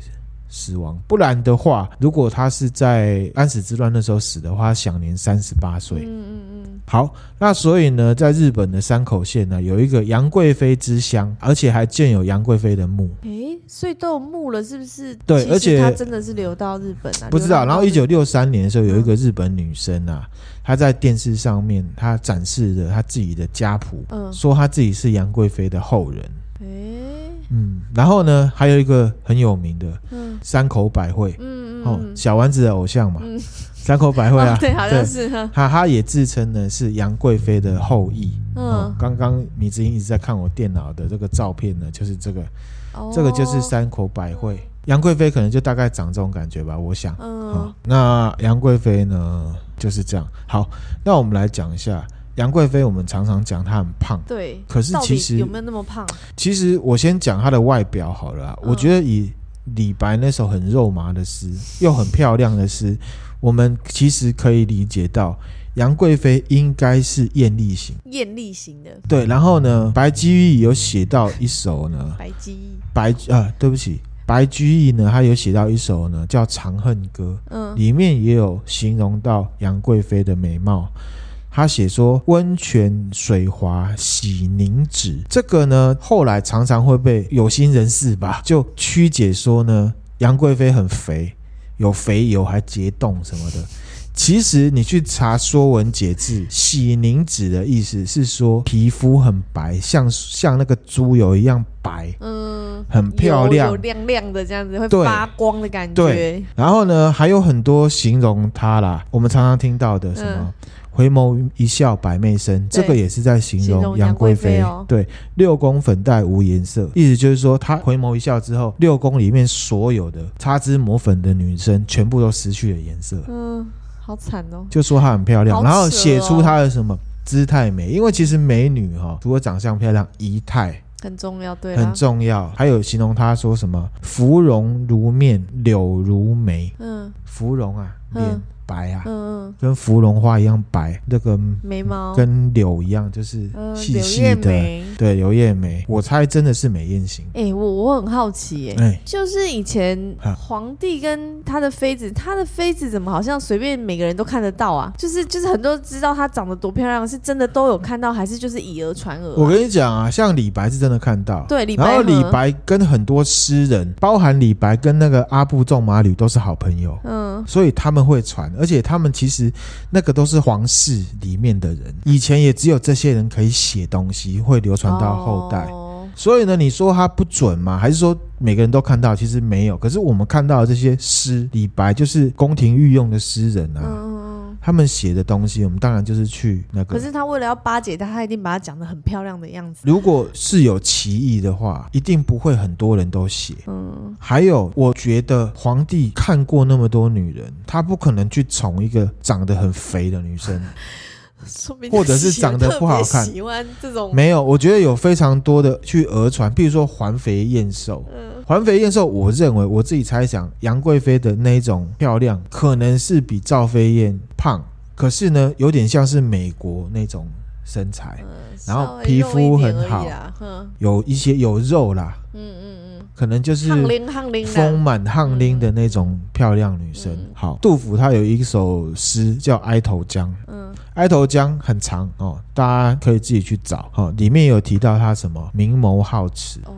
死亡，不然的话，如果他是在安史之乱那时候死的话，享年三十八岁。嗯嗯嗯。好，那所以呢，在日本的山口县呢，有一个杨贵妃之乡，而且还建有杨贵妃的墓。诶、欸，所以都有墓了，是不是？对，而且他真的是流到日本啊？不知道。然后一九六三年的时候，有一个日本女生啊，她在电视上面，她展示着她自己的家谱，嗯，说她自己是杨贵妃的后人。诶、欸。嗯，然后呢，还有一个很有名的，嗯，山口百惠，嗯嗯，哦，小丸子的偶像嘛，嗯，山口百惠啊，哦，对，好像是哈，他他也自称呢是杨贵妃的后裔，嗯，哦，刚刚米之英一直在看我电脑的这个照片呢，就是这个，哦，这个就是山口百惠，杨贵妃可能就大概长这种感觉吧，我想，嗯，哦，那杨贵妃呢就是这样，好，那我们来讲一下。杨贵妃，我们常常讲她很胖，对。可是其实有没有那么胖？其实我先讲她的外表好了。嗯、我觉得以李白那首很肉麻的诗，又很漂亮的诗，我们其实可以理解到杨贵妃应该是艳丽型。艳丽型的。对。然后呢，白居易有写到一首呢，白居易，白啊，对不起，白居易呢，他有写到一首呢，叫《长恨歌》，嗯，里面也有形容到杨贵妃的美貌。他写说：“温泉水滑洗凝脂。”这个呢，后来常常会被有心人士吧，就曲解说呢，杨贵妃很肥，有肥油还结冻什么的。其实你去查《说文解字》，洗凝脂的意思是说皮肤很白，像像那个猪油一样白，嗯，很漂亮，亮亮的这样子，会发光的感觉。对。然后呢，还有很多形容它啦，我们常常听到的什么。嗯回眸一笑百媚生，这个也是在形容杨贵妃。对，六宫粉黛无颜色，意思就是说，她回眸一笑之后，六宫里面所有的擦脂抹粉的女生，全部都失去了颜色。嗯，好惨哦。就说她很漂亮，然后写出她的什么姿态美，因为其实美女哈，除了长相漂亮，仪态很重要，对，很重要。还有形容她说什么，芙蓉如面，柳如眉。嗯，芙蓉啊，脸。白啊，嗯，跟芙蓉花一样白，那个眉毛。跟柳一样，就是细细的，对，柳叶眉。我猜真的是美艳型。哎，我我很好奇，哎，就是以前皇帝跟他的妃子，他的妃子怎么好像随便每个人都看得到啊？就是就是很多知道她长得多漂亮，是真的都有看到，还是就是以讹传讹？我跟你讲啊，像李白是真的看到，对，然后李白跟很多诗人，包含李白跟那个阿部仲马吕都是好朋友，嗯，所以他们会传。而且他们其实那个都是皇室里面的人，以前也只有这些人可以写东西，会流传到后代。所以呢，你说他不准吗？还是说每个人都看到？其实没有。可是我们看到的这些诗，李白就是宫廷御用的诗人啊。他们写的东西，我们当然就是去那个。可是他为了要巴结他，他一定把它讲得很漂亮的样子。如果是有歧义的话，一定不会很多人都写。嗯。还有，我觉得皇帝看过那么多女人，他不可能去宠一个长得很肥的女生。或者是长得不好看，喜欢这种没有？我觉得有非常多的去讹传，比如说环肥燕瘦。嗯，环肥燕瘦，我认为我自己猜想，杨贵妃的那一种漂亮，可能是比赵飞燕胖，可是呢，有点像是美国那种身材，然后皮肤很好，有一些有肉啦。嗯嗯嗯。可能就是丰满汉拎的那种漂亮女生。好，杜甫他有一首诗叫《哀头江》，嗯，《哀头江》很长哦，大家可以自己去找。哦，里面有提到他什么明眸皓齿。哦，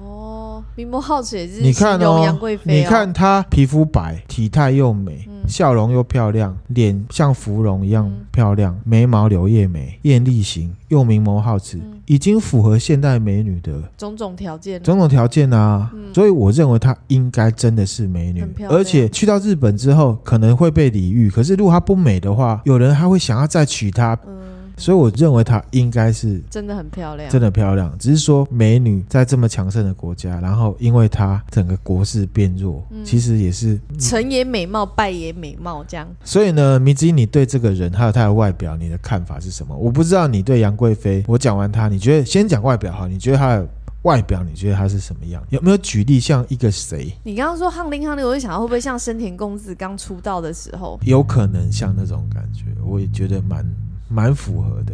明眸皓齿也是你看哦，杨贵妃。你看她皮肤白，体态又美，笑容又漂亮，脸像芙蓉一样漂亮，眉毛柳叶眉，艳丽型，又明眸皓齿。已经符合现代美女的种种条件，种种条件啊，嗯、所以我认为她应该真的是美女，而且去到日本之后可能会被礼遇。可是如果她不美的话，有人还会想要再娶她。嗯所以我认为她应该是真的很漂亮，真的漂亮。只是说美女在这么强盛的国家，然后因为她整个国势变弱，嗯、其实也是成也美貌，败也美貌这样。所以呢，米子，你对这个人还有她的外表，你的看法是什么？我不知道你对杨贵妃，我讲完她，你觉得先讲外表哈？你觉得她的外表，你觉得她是什么样？有没有举例像一个谁？你刚刚说翰林翰林，我就想到会不会像深田公子刚出道的时候，有可能像那种感觉，我也觉得蛮。蛮符合的，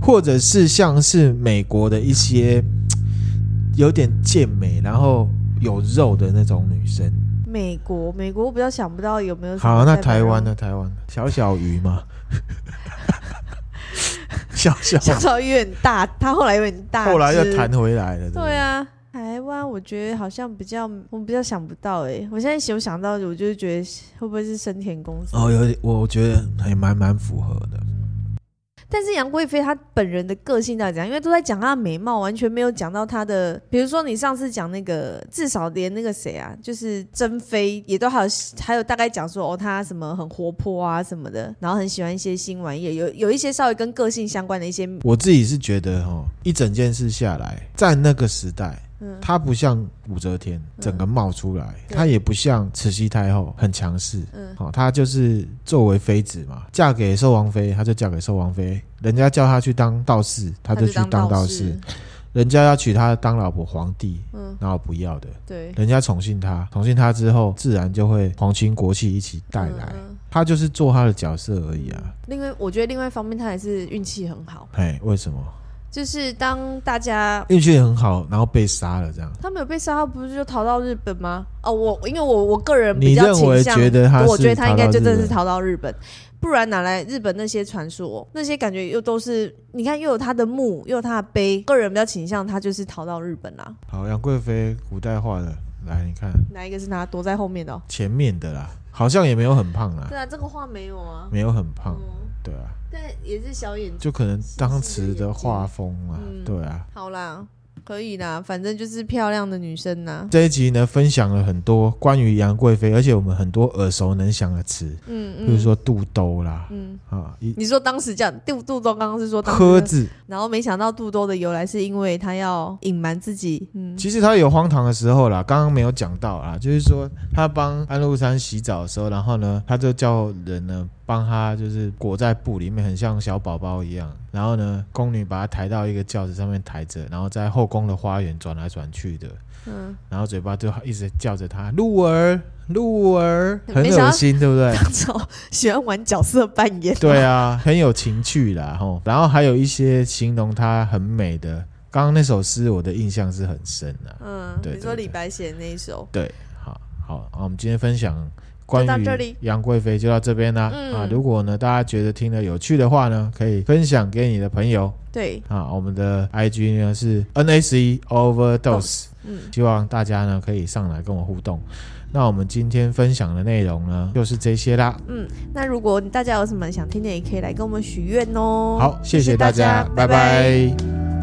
或者是像是美国的一些 <tsk> 有点健美，然后有肉的那种女生，美国，美国我比较想不到有没有。好，那台湾呢？台湾小小鱼嘛？<laughs> 小小小小鱼很大，他后来有点大，后来又弹回来了。对啊，台湾我觉得好像比较，我比较想不到哎、欸。我现在有想到，我就是觉得会不会是生田公司？哦，有点，我觉得还蛮蛮符合的。但是杨贵妃她本人的个性到底怎样？因为都在讲她的美貌，完全没有讲到她的。比如说你上次讲那个，至少连那个谁啊，就是珍妃也都还还有大概讲说哦，她什么很活泼啊什么的，然后很喜欢一些新玩意，有 <laughs> 有一些稍微跟个性相关的一些。我自己是觉得哈，一整件事下来，在那个时代。她不像武则天整个冒出来，她、嗯、也不像慈禧太后很强势。嗯，好，她就是作为妃子嘛，嫁给寿王妃，她就嫁给寿王妃。人家叫他去当道士，他就去当道士。人家要娶她当老婆，皇帝，嗯，然后不要的。对，人家宠幸她，宠幸她之后，自然就会皇亲国戚一起带来。她就是做她的角色而已啊。另外，我觉得另外一方面，她也是运气很好。哎，为什么？就是当大家运气很好，然后被杀了这样。他没有被杀，他不是就逃到日本吗？哦，我因为我我个人比较倾向，觉得他我觉得他应该就真的是逃到日本，不然哪来日本那些传说？那些感觉又都是你看，又有他的墓，又有他的碑。个人比较倾向他就是逃到日本啦。好，杨贵妃古代化的，来你看哪一个是他躲在后面的？前面的啦，好像也没有很胖啦。对啊，这个画没有啊，没有很胖。嗯对啊，但也是小眼睛，就可能当时的画风啊，嗯、对啊。好啦。可以啦，反正就是漂亮的女生呐。这一集呢，分享了很多关于杨贵妃，而且我们很多耳熟能详的词，嗯，嗯，比如说肚兜啦，嗯啊，你说当时叫肚肚兜，刚刚是说柯字，然后没想到肚兜的由来是因为他要隐瞒自己，嗯，其实他有荒唐的时候啦，刚刚没有讲到啊，就是说他帮安禄山洗澡的时候，然后呢，他就叫人呢。帮他就是裹在布里面，很像小宝宝一样。然后呢，宫女把他抬到一个轿子上面抬着，然后在后宫的花园转来转去的。嗯，然后嘴巴就一直叫着他“鹿儿，鹿儿”，很恶心，对不对？喜欢玩角色扮演。对啊，很有情趣啦。吼，然后还有一些形容她很美的。刚刚那首诗，我的印象是很深的。嗯，对，对，对，你说李白写的那一首。对，好好，我们今天分享。关于杨贵妃就到这边啦。嗯、啊！如果呢大家觉得听得有趣的话呢，可以分享给你的朋友。对啊，我们的 IG 呢是 NACE Overdose，嗯，希望大家呢可以上来跟我互动。那我们今天分享的内容呢就是这些啦。嗯，那如果大家有什么想听的，也可以来跟我们许愿哦。好，谢谢大家，拜拜。拜拜。